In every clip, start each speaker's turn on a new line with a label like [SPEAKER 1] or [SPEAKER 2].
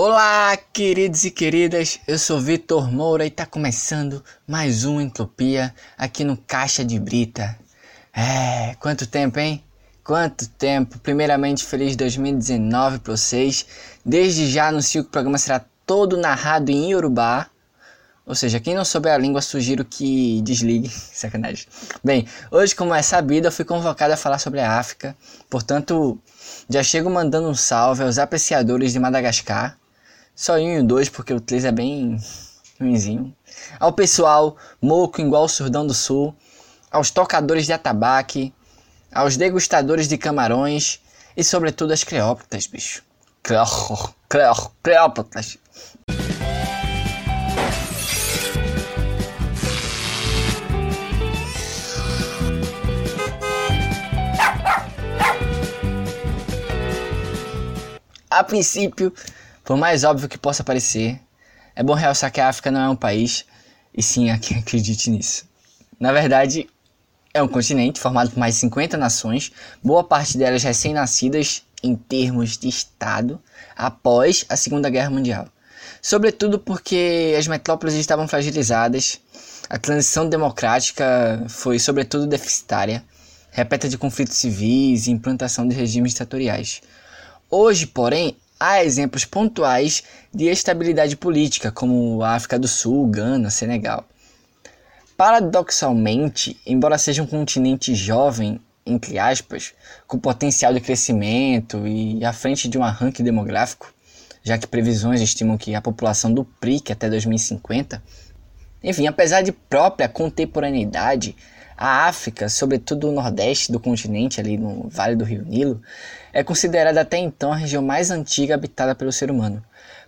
[SPEAKER 1] Olá, queridos e queridas, eu sou Vitor Moura e tá começando mais um Entropia aqui no Caixa de Brita. É, quanto tempo, hein? Quanto tempo! Primeiramente, feliz 2019 para vocês. Desde já anuncio que o programa será todo narrado em Yorubá. Ou seja, quem não souber a língua, sugiro que desligue. Sacanagem. Bem, hoje, como é sabido, eu fui convocado a falar sobre a África. Portanto, já chego mandando um salve aos apreciadores de Madagascar. Só um e dois, porque o três é bem ruimzinho. Ao pessoal moco igual o Surdão do Sul. Aos tocadores de atabaque. Aos degustadores de camarões. E sobretudo às creópatas, bicho. Creópatas. A princípio, por mais óbvio que possa parecer, é bom realçar que a África não é um país, e sim a quem acredite nisso. Na verdade, é um continente formado por mais de 50 nações, boa parte delas recém-nascidas em termos de Estado após a Segunda Guerra Mundial. Sobretudo porque as metrópoles estavam fragilizadas, a transição democrática foi sobretudo deficitária, repleta de conflitos civis e implantação de regimes ditatoriais. Hoje, porém, há exemplos pontuais de estabilidade política, como a África do Sul, Gana, Senegal. Paradoxalmente, embora seja um continente jovem, entre aspas, com potencial de crescimento e à frente de um arranque demográfico, já que previsões estimam que a população duplique até 2050. Enfim, apesar de própria contemporaneidade, a África, sobretudo o nordeste do continente, ali no Vale do Rio Nilo, é considerada até então a região mais antiga habitada pelo ser humano.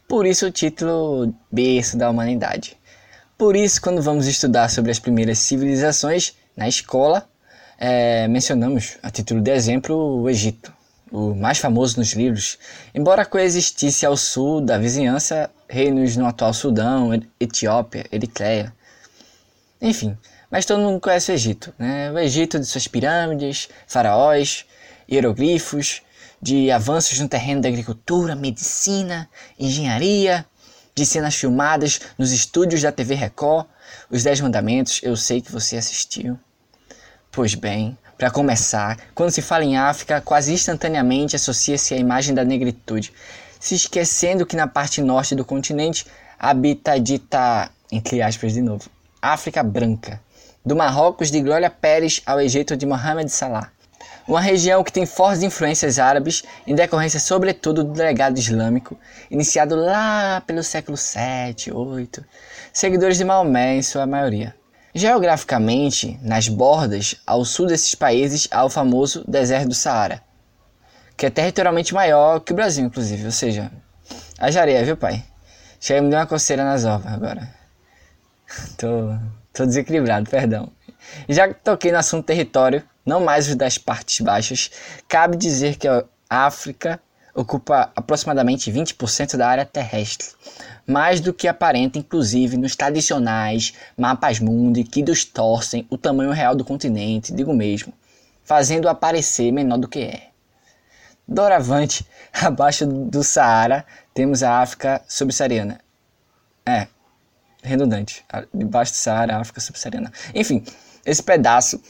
[SPEAKER 1] Por isso o título berço da humanidade. Por isso, quando vamos estudar sobre as primeiras civilizações na escola, é, mencionamos, a título de exemplo, o Egito, o mais famoso nos livros, embora coexistisse ao sul da vizinhança reinos no atual Sudão, Etiópia, Eritreia. Enfim, mas todo mundo conhece o Egito, né? O Egito de suas pirâmides, faraós, hieroglifos, de avanços no terreno da agricultura, medicina, engenharia, de cenas filmadas nos estúdios da TV Record, os Dez Mandamentos, eu sei que você assistiu. Pois bem, para começar, quando se fala em África, quase instantaneamente associa-se a imagem da negritude, se esquecendo que na parte norte do continente habita a dita, entre aspas de novo, África Branca, do Marrocos de Glória Pérez ao Egito de Mohamed Salah. Uma região que tem fortes influências árabes, em decorrência sobretudo do legado islâmico, iniciado lá pelo século 7, 8, seguidores de Maomé em sua maioria. Geograficamente, nas bordas, ao sul desses países há o famoso deserto do Saara, que é territorialmente maior que o Brasil, inclusive, ou seja, haja areia, viu pai? Chega me deu uma coceira nas ovas agora. tô, tô desequilibrado, perdão. Já que toquei no assunto território, não mais os das partes baixas, cabe dizer que a África ocupa aproximadamente 20% da área terrestre, mais do que aparenta inclusive nos tradicionais mapas mundi que distorcem o tamanho real do continente, digo mesmo, fazendo-o aparecer menor do que é. Doravante, abaixo do Saara, temos a África subsaariana. É, redundante. Debaixo do Saara, África subsaariana. Enfim, esse pedaço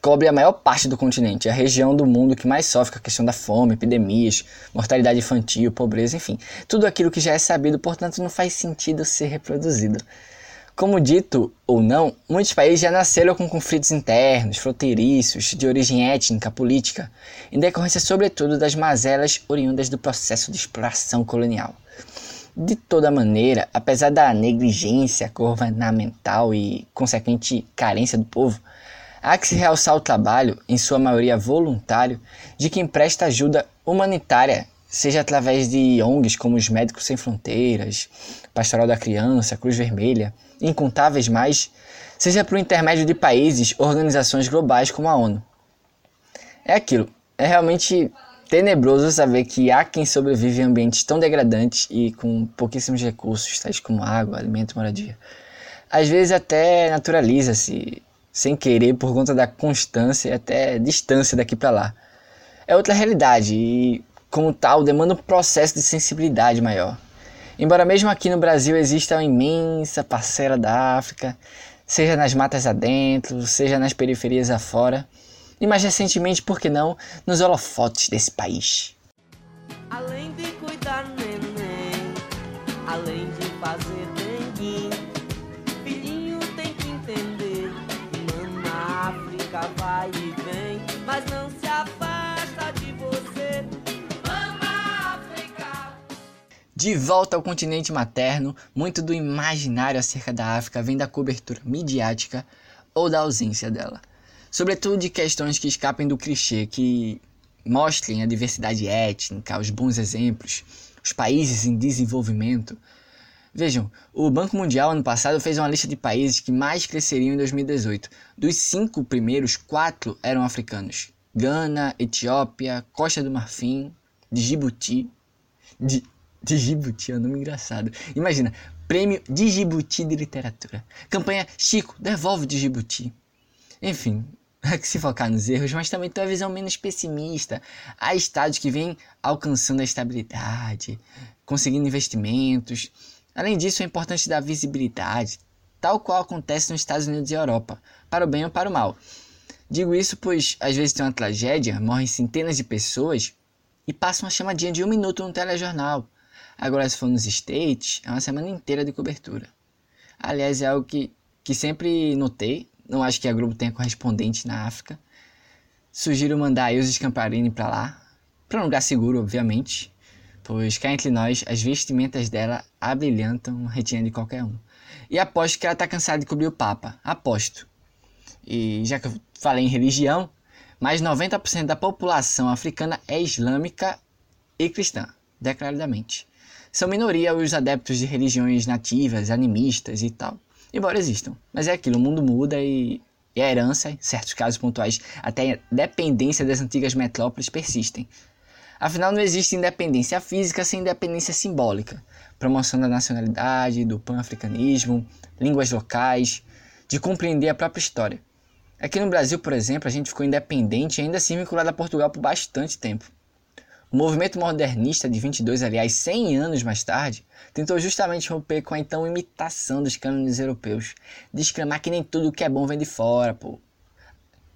[SPEAKER 1] cobre a maior parte do continente, a região do mundo que mais sofre com a questão da fome, epidemias, mortalidade infantil, pobreza, enfim, tudo aquilo que já é sabido, portanto não faz sentido ser reproduzido. Como dito ou não, muitos países já nasceram com conflitos internos, fronteiriços, de origem étnica, política, em decorrência sobretudo das mazelas oriundas do processo de exploração colonial. De toda maneira, apesar da negligência governamental e consequente carência do povo, Há que se realçar o trabalho, em sua maioria voluntário, de quem presta ajuda humanitária, seja através de ONGs como os Médicos Sem Fronteiras, Pastoral da Criança, Cruz Vermelha, incontáveis mais, seja por intermédio de países, organizações globais como a ONU. É aquilo, é realmente tenebroso saber que há quem sobrevive em ambientes tão degradantes e com pouquíssimos recursos, tais como água, alimento, moradia. Às vezes até naturaliza-se sem querer por conta da constância e até distância daqui para lá. É outra realidade e, como tal, demanda um processo de sensibilidade maior. Embora mesmo aqui no Brasil exista uma imensa parcela da África, seja nas matas adentro, seja nas periferias afora, e mais recentemente, por que não, nos holofotes desse país. Além de cuidar neném, além de fazer dengue, filhinho tem que entender, mama África vai e vem, mas não se afasta de você. Mama África. De volta ao continente materno, muito do imaginário acerca da África vem da cobertura midiática ou da ausência dela sobretudo de questões que escapem do clichê, que mostrem a diversidade étnica, os bons exemplos, os países em desenvolvimento. Vejam, o Banco Mundial ano passado fez uma lista de países que mais cresceriam em 2018. Dos cinco primeiros, quatro eram africanos: Gana, Etiópia, Costa do Marfim, Djibouti. Djibouti é um nome engraçado. Imagina, Prêmio Djibouti de Literatura. Campanha Chico, devolve Djibouti. Enfim, que se focar nos erros, mas também ter uma visão menos pessimista. Há estados que vêm alcançando a estabilidade, conseguindo investimentos. Além disso, é importante dar visibilidade, tal qual acontece nos Estados Unidos e Europa, para o bem ou para o mal. Digo isso pois às vezes tem uma tragédia, morrem centenas de pessoas e passa uma chamadinha de um minuto no telejornal. Agora, se for nos States, é uma semana inteira de cobertura. Aliás, é algo que, que sempre notei não acho que a Globo tenha correspondente na África. Sugiro mandar a Ilse Scamparini para lá, para um lugar seguro, obviamente, pois cá entre nós as vestimentas dela abrilhantam a retina de qualquer um. E aposto que ela está cansada de cobrir o Papa, aposto. E já que eu falei em religião, mais 90% da população africana é islâmica e cristã, declaradamente. São minoria os adeptos de religiões nativas, animistas e tal embora existam. Mas é aquilo, o mundo muda e, e a herança, em certos casos pontuais, até a dependência das antigas metrópoles persistem. Afinal, não existe independência física sem independência simbólica. Promoção da nacionalidade, do pan-africanismo, línguas locais, de compreender a própria história. Aqui no Brasil, por exemplo, a gente ficou independente e ainda assim vinculado a Portugal por bastante tempo. O movimento modernista de 22, aliás, 100 anos mais tarde, tentou justamente romper com a então imitação dos cânones europeus, de exclamar que nem tudo que é bom vem de fora, pô.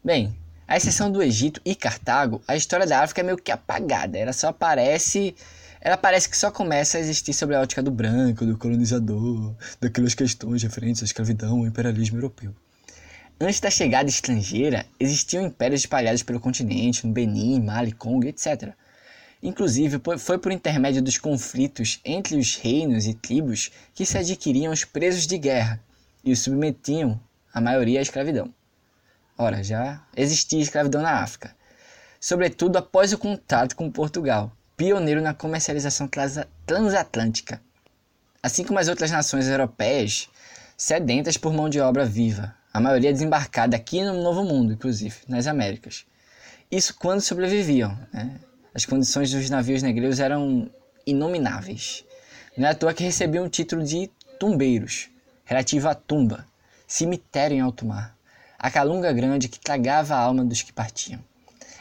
[SPEAKER 1] Bem, à exceção do Egito e Cartago, a história da África é meio que apagada, ela só aparece ela parece que só começa a existir sobre a ótica do branco, do colonizador, daquelas questões referentes à escravidão e imperialismo europeu. Antes da chegada estrangeira, existiam impérios espalhados pelo continente, no Benin, Mali, Congo, etc. Inclusive, foi por intermédio dos conflitos entre os reinos e tribos que se adquiriam os presos de guerra e os submetiam, a maioria, à escravidão. Ora, já existia escravidão na África, sobretudo após o contato com Portugal, pioneiro na comercialização transatlântica, assim como as outras nações europeias sedentas por mão de obra viva, a maioria desembarcada aqui no Novo Mundo, inclusive, nas Américas. Isso quando sobreviviam, né? As condições dos navios negreiros eram inomináveis. Não é à toa que recebiam o título de tumbeiros, relativo à tumba, cemitério em alto mar, a calunga grande que tragava a alma dos que partiam.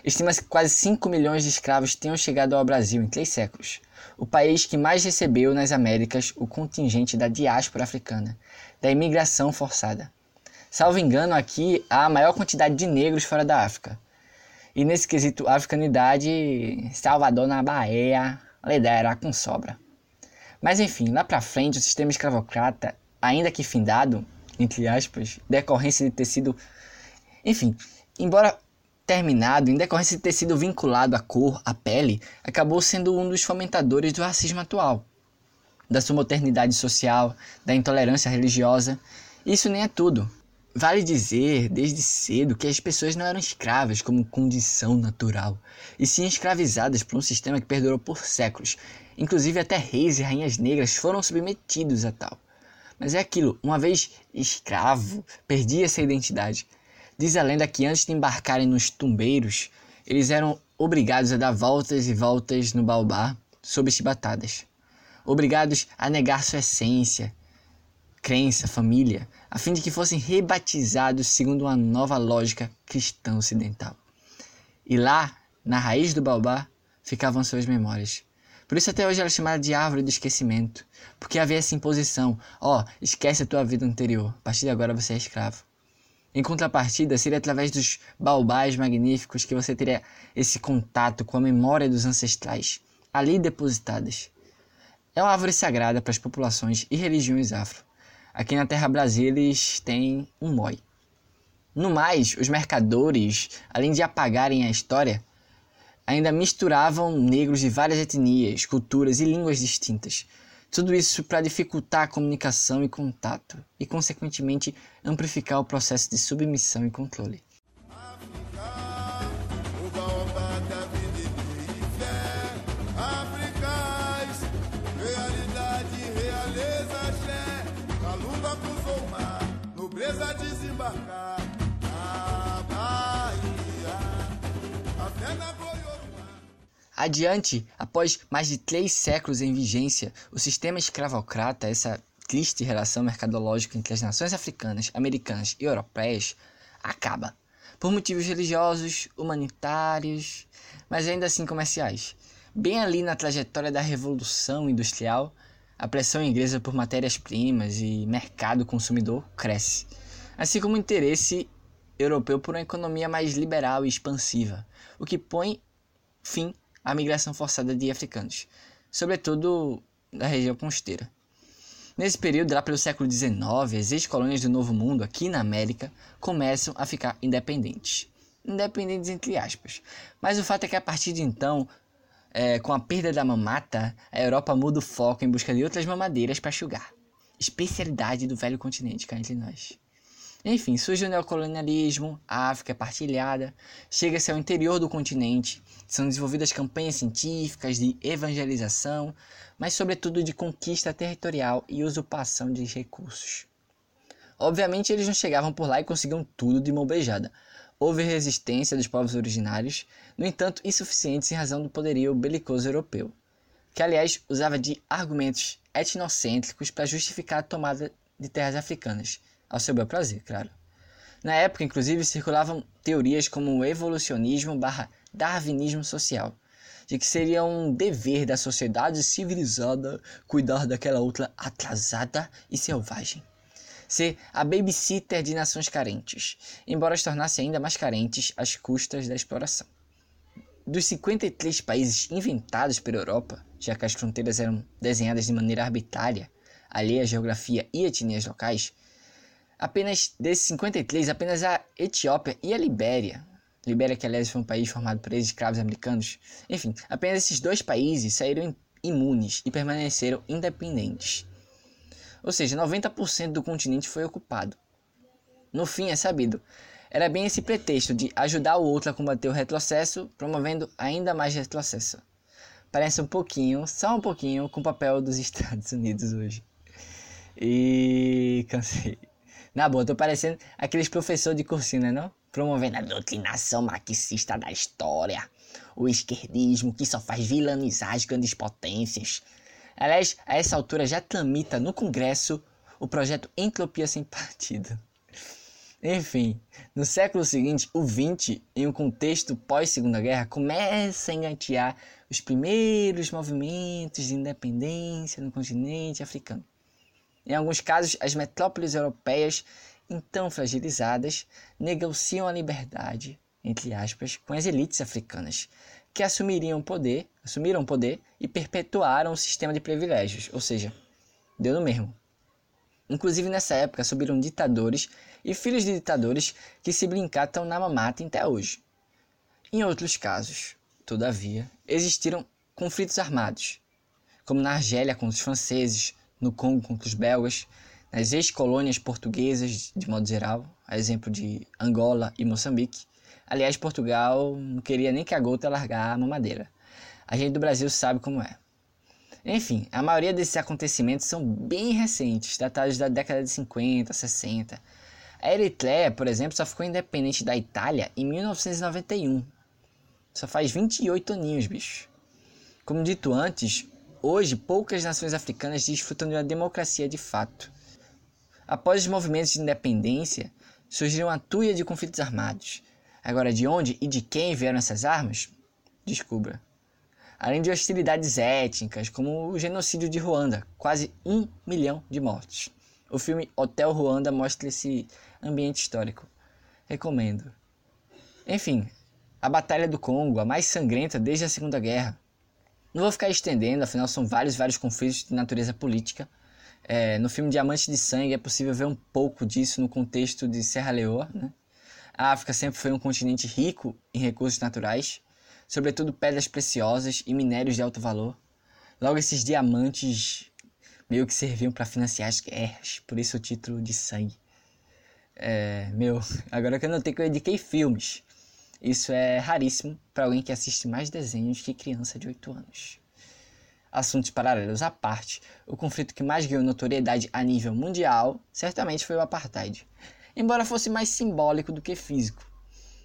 [SPEAKER 1] Estima-se que quase 5 milhões de escravos tenham chegado ao Brasil em três séculos, o país que mais recebeu nas Américas o contingente da diáspora africana, da imigração forçada. Salvo engano, aqui há a maior quantidade de negros fora da África, e nesse quesito africanidade, Salvador na Bahia lidera com sobra. Mas enfim, lá pra frente o sistema escravocrata, ainda que findado, entre aspas, decorrência de ter sido. Enfim, embora terminado, em decorrência de ter sido vinculado à cor, à pele, acabou sendo um dos fomentadores do racismo atual, da sua modernidade social, da intolerância religiosa. Isso nem é tudo. Vale dizer, desde cedo, que as pessoas não eram escravas como condição natural, e sim escravizadas por um sistema que perdurou por séculos. Inclusive, até reis e rainhas negras foram submetidos a tal. Mas é aquilo, uma vez escravo, perdia essa identidade. Diz a lenda que antes de embarcarem nos tumbeiros, eles eram obrigados a dar voltas e voltas no baobá sob chibatadas. Obrigados a negar sua essência, crença, família, a fim de que fossem rebatizados segundo uma nova lógica cristã ocidental. E lá, na raiz do baobá, ficavam suas memórias. Por isso até hoje ela é chamada de árvore do esquecimento, porque havia essa imposição, ó, oh, esquece a tua vida anterior, a partir de agora você é escravo. Em contrapartida, seria através dos baobás magníficos que você teria esse contato com a memória dos ancestrais, ali depositadas. É uma árvore sagrada para as populações e religiões afro. Aqui na terra Brasil eles têm um moi. No mais, os mercadores, além de apagarem a história, ainda misturavam negros de várias etnias, culturas e línguas distintas. Tudo isso para dificultar a comunicação e contato, e consequentemente amplificar o processo de submissão e controle. Adiante, após mais de três séculos em vigência, o sistema escravocrata, essa triste relação mercadológica entre as nações africanas, americanas e europeias, acaba. Por motivos religiosos, humanitários, mas ainda assim comerciais. Bem ali na trajetória da Revolução Industrial, a pressão inglesa por matérias-primas e mercado consumidor cresce, assim como o interesse europeu por uma economia mais liberal e expansiva, o que põe fim a migração forçada de africanos, sobretudo da região costeira. Nesse período, lá pelo século XIX, as ex-colônias do Novo Mundo, aqui na América, começam a ficar independentes. Independentes entre aspas. Mas o fato é que a partir de então, é, com a perda da mamata, a Europa muda o foco em busca de outras mamadeiras para chugar. Especialidade do velho continente cá entre nós. Enfim, surge o neocolonialismo, a África é partilhada, chega-se ao interior do continente, são desenvolvidas campanhas científicas de evangelização, mas sobretudo de conquista territorial e usurpação de recursos. Obviamente eles não chegavam por lá e conseguiam tudo de mão beijada. Houve resistência dos povos originários, no entanto insuficientes em razão do poderio belicoso europeu, que aliás usava de argumentos etnocêntricos para justificar a tomada de terras africanas ao seu bel prazer, claro. Na época, inclusive, circulavam teorias como o evolucionismo barra darwinismo social, de que seria um dever da sociedade civilizada cuidar daquela outra atrasada e selvagem. Ser a babysitter de nações carentes, embora se tornasse ainda mais carentes às custas da exploração. Dos 53 países inventados pela Europa, já que as fronteiras eram desenhadas de maneira arbitrária, alheia à geografia e etnias locais, Apenas desses 53, apenas a Etiópia e a Libéria, Libéria que aliás foi um país formado por ex-escravos americanos, enfim, apenas esses dois países saíram imunes e permaneceram independentes. Ou seja, 90% do continente foi ocupado. No fim, é sabido, era bem esse pretexto de ajudar o outro a combater o retrocesso, promovendo ainda mais retrocesso. Parece um pouquinho, só um pouquinho, com o papel dos Estados Unidos hoje. E cansei. Na boa, tô parecendo aqueles professores de cursinho, né não? Promovendo a doutrinação marxista da história. O esquerdismo que só faz vilanizar as grandes potências. Aliás, a essa altura já tramita no Congresso o projeto Entropia Sem Partido. Enfim, no século seguinte, o 20, em um contexto pós-Segunda Guerra, começa a engatear os primeiros movimentos de independência no continente africano. Em alguns casos, as metrópoles europeias, então fragilizadas, negociam a liberdade, entre aspas, com as elites africanas, que assumiriam poder, assumiram poder e perpetuaram o sistema de privilégios, ou seja, deu no mesmo. Inclusive nessa época subiram ditadores e filhos de ditadores que se brincatam na mamata até hoje. Em outros casos, todavia, existiram conflitos armados, como na Argélia contra os franceses, no Congo contra os belgas, nas ex-colônias portuguesas de modo geral, a exemplo de Angola e Moçambique. Aliás, Portugal não queria nem que a gota largar a mamadeira. A gente do Brasil sabe como é. Enfim, a maioria desses acontecimentos são bem recentes, datados da década de 50, 60. A Eritreia, por exemplo, só ficou independente da Itália em 1991. Só faz 28 aninhos, bicho. Como dito antes, Hoje, poucas nações africanas desfrutam de uma democracia de fato. Após os movimentos de independência, surgiram a tuia de conflitos armados. Agora, de onde e de quem vieram essas armas? Descubra. além de hostilidades étnicas, como o genocídio de Ruanda, quase um milhão de mortes. O filme Hotel Ruanda mostra esse ambiente histórico. Recomendo. Enfim, a Batalha do Congo, a mais sangrenta desde a Segunda Guerra. Não vou ficar estendendo, afinal são vários, vários conflitos de natureza política. É, no filme Diamante de Sangue é possível ver um pouco disso no contexto de Serra Leoa. Né? A África sempre foi um continente rico em recursos naturais, sobretudo pedras preciosas e minérios de alto valor. Logo, esses diamantes meio que serviam para financiar as guerras, por isso o título de sangue. É, meu, agora que eu notei que eu indiquei filmes. Isso é raríssimo para alguém que assiste mais desenhos que criança de 8 anos. Assuntos paralelos à parte, o conflito que mais ganhou notoriedade a nível mundial certamente foi o apartheid, embora fosse mais simbólico do que físico,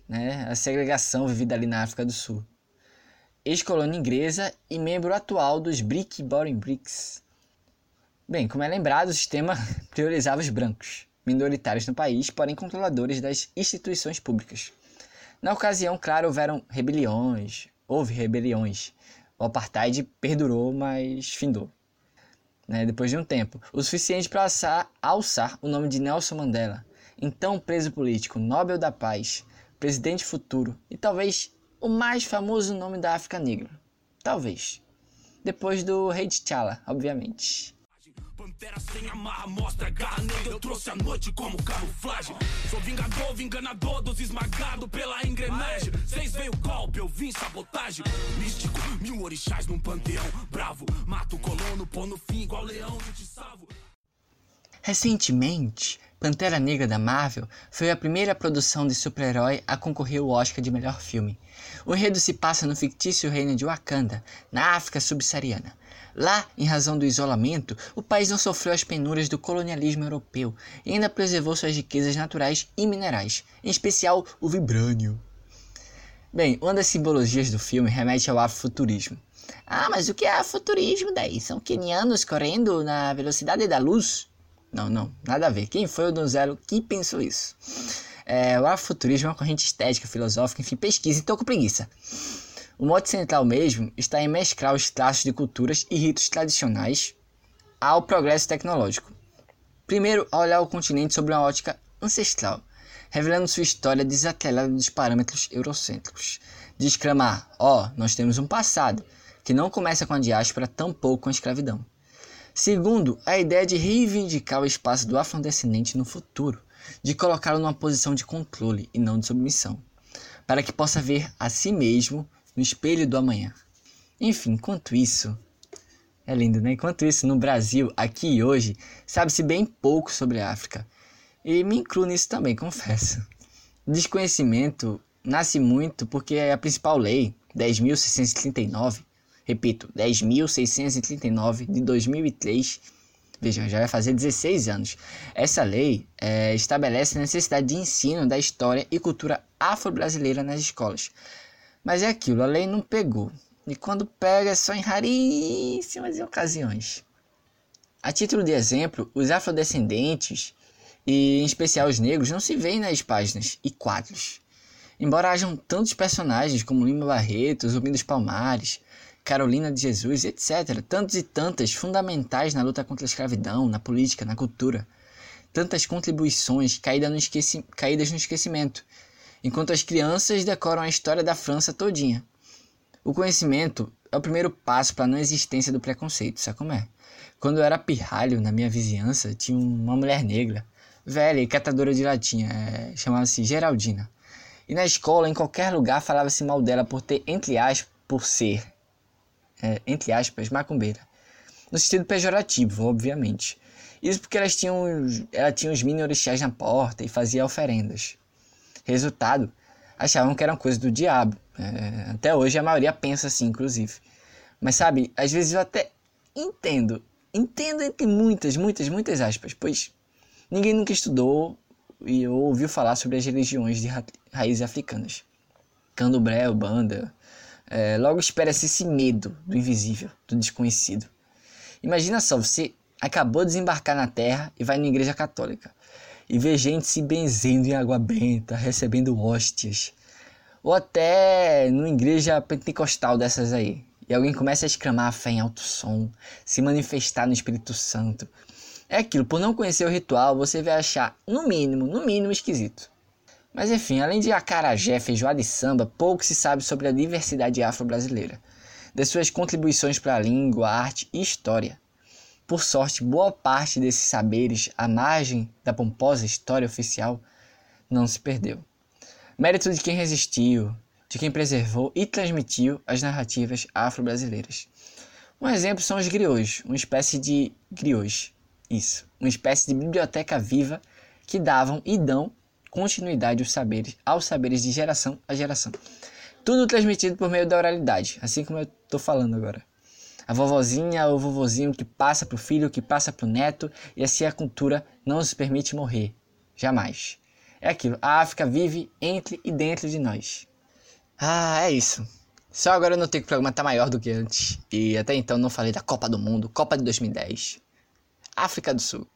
[SPEAKER 1] né? a segregação vivida ali na África do Sul. Ex-colônia inglesa e membro atual dos Brick Boring Bricks, Bem, como é lembrado, o sistema priorizava os brancos, minoritários no país, porém controladores das instituições públicas. Na ocasião, claro, houveram rebeliões, houve rebeliões. O apartheid perdurou, mas findou. Né, depois de um tempo, o suficiente para alçar, o nome de Nelson Mandela, então preso político, Nobel da Paz, presidente futuro e talvez o mais famoso nome da África Negra. Talvez. Depois do rei T'Challa, obviamente. Sem amarra, mostra garra negra. Eu trouxe a noite como camuflagem. Sou vingador, vinganador dos pela engrenagem. Seis veio golpe, eu vim sabotagem. Místico, mil orixás num panteão. Bravo, mato o colono, pô no fim igual leão, eu te salvo. Recentemente, Pantera Negra da Marvel foi a primeira produção de super-herói a concorrer ao Oscar de melhor filme. O enredo se passa no fictício reino de Wakanda, na África subsaariana. Lá, em razão do isolamento, o país não sofreu as penúrias do colonialismo europeu e ainda preservou suas riquezas naturais e minerais, em especial o vibrânio. Bem, uma das simbologias do filme remete ao afrofuturismo. Ah, mas o que é afrofuturismo daí? São quenianos correndo na velocidade da luz? Não, não, nada a ver. Quem foi o donzelo que pensou isso? É, o afrofuturismo é uma corrente estética, filosófica, enfim, pesquisa, então com preguiça. O mote central mesmo está em mesclar os traços de culturas e ritos tradicionais ao progresso tecnológico. Primeiro, a olhar o continente sob uma ótica ancestral, revelando sua história desatrelada dos parâmetros eurocêntricos. De exclamar, ó, oh, nós temos um passado, que não começa com a diáspora, tampouco com a escravidão. Segundo, a ideia de reivindicar o espaço do afrodescendente no futuro, de colocá-lo numa posição de controle e não de submissão, para que possa ver a si mesmo no espelho do amanhã. Enfim, enquanto isso, é lindo, né? Enquanto isso, no Brasil, aqui e hoje, sabe-se bem pouco sobre a África. E me incluo nisso também, confesso. Desconhecimento nasce muito porque a principal lei, 10.639, repito, 10.639 de 2003, vejam, já vai fazer 16 anos. Essa lei é, estabelece a necessidade de ensino da história e cultura afro-brasileira nas escolas, mas é aquilo, a lei não pegou. E quando pega é só em raríssimas ocasiões. A título de exemplo, os afrodescendentes, e em especial os negros, não se veem nas páginas e quadros. Embora hajam tantos personagens como Lima Barreto, Zumbi dos Palmares, Carolina de Jesus, etc., tantos e tantas fundamentais na luta contra a escravidão, na política, na cultura, tantas contribuições caídas no, esqueci caídas no esquecimento, enquanto as crianças decoram a história da França todinha. O conhecimento é o primeiro passo para a não existência do preconceito, sabe como é? Quando eu era pirralho na minha vizinhança, tinha uma mulher negra, velha e catadora de latinha, é, chamava-se Geraldina. E na escola, em qualquer lugar, falava-se mal dela por ter, entre aspas, por ser, é, entre aspas, macumbeira. No sentido pejorativo, obviamente. Isso porque elas tinham, ela tinha os mini orixás na porta e fazia oferendas. Resultado, achavam que eram coisas do diabo. É, até hoje a maioria pensa assim, inclusive. Mas sabe, às vezes eu até entendo. Entendo entre muitas, muitas, muitas aspas, pois ninguém nunca estudou e ouviu falar sobre as religiões de ra raízes africanas. Candomblé, banda. É, logo espera-se esse medo do invisível, do desconhecido. Imagina só, você acabou de desembarcar na Terra e vai na igreja católica e ver gente se benzendo em água benta, recebendo hóstias. Ou até numa igreja pentecostal dessas aí. e alguém começa a exclamar a fé em alto som, se manifestar no Espírito Santo. É aquilo, por não conhecer o ritual, você vai achar, no mínimo, no mínimo esquisito. Mas enfim, além de acarajé, feijoada e samba, pouco se sabe sobre a diversidade afro-brasileira, das suas contribuições para a língua, arte e história. Por sorte, boa parte desses saberes, à margem da pomposa história oficial, não se perdeu. Mérito de quem resistiu, de quem preservou e transmitiu as narrativas afro-brasileiras. Um exemplo são os griots, uma espécie de griots, isso, uma espécie de biblioteca viva que davam e dão continuidade aos saberes, aos saberes de geração a geração. Tudo transmitido por meio da oralidade, assim como eu estou falando agora. A vovozinha ou vovozinho que passa para o filho, que passa para o neto, e assim a cultura não nos permite morrer. Jamais. É aquilo, a África vive entre e dentro de nós. Ah, é isso. Só agora eu notei que o programa tá maior do que antes. E até então não falei da Copa do Mundo, Copa de 2010. África do Sul.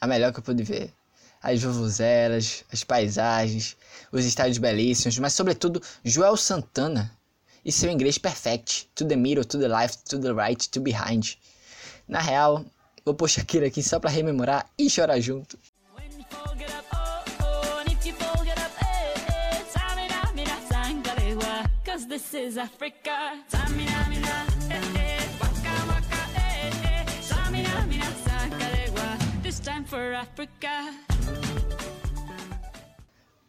[SPEAKER 1] A melhor que eu pude ver. As vovozelas, as paisagens, os estádios belíssimos, mas sobretudo Joel Santana e seu inglês perfect. To the middle, to the left, to the right, to behind. Na real, vou pôr Shakira aqui só pra rememorar e chorar junto. this is Africa.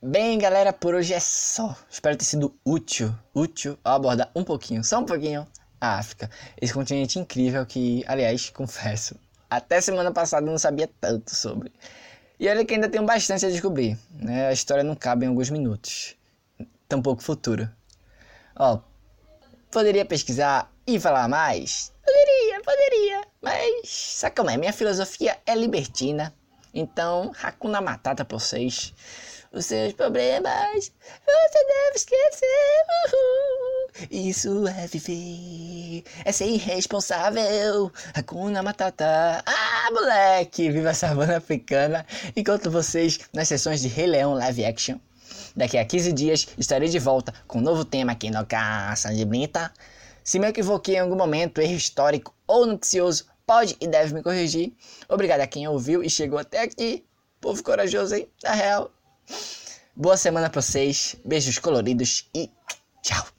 [SPEAKER 1] Bem, galera, por hoje é só. Espero ter sido útil, útil ao abordar um pouquinho, só um pouquinho, a África. Esse continente incrível que, aliás, confesso, até semana passada não sabia tanto sobre. E olha que ainda tenho bastante a descobrir, né? A história não cabe em alguns minutos, tampouco futuro. Ó, poderia pesquisar e falar mais? Poderia, poderia. Mas, sabe como é? Minha filosofia é libertina. Então, Hakuna Matata pra vocês. Os seus problemas você deve esquecer. Uhul. Isso é viver, é ser irresponsável. Hakuna Matata. Ah, moleque! Viva a savana africana. Encontro vocês nas sessões de Rei Leão Live Action Daqui a 15 dias estarei de volta com um novo tema aqui no Caça de Brita. Se me equivoquei em algum momento, erro histórico ou noticioso, pode e deve me corrigir. Obrigado a quem ouviu e chegou até aqui. Povo corajoso, hein? Na real. Boa semana pra vocês. Beijos coloridos e tchau.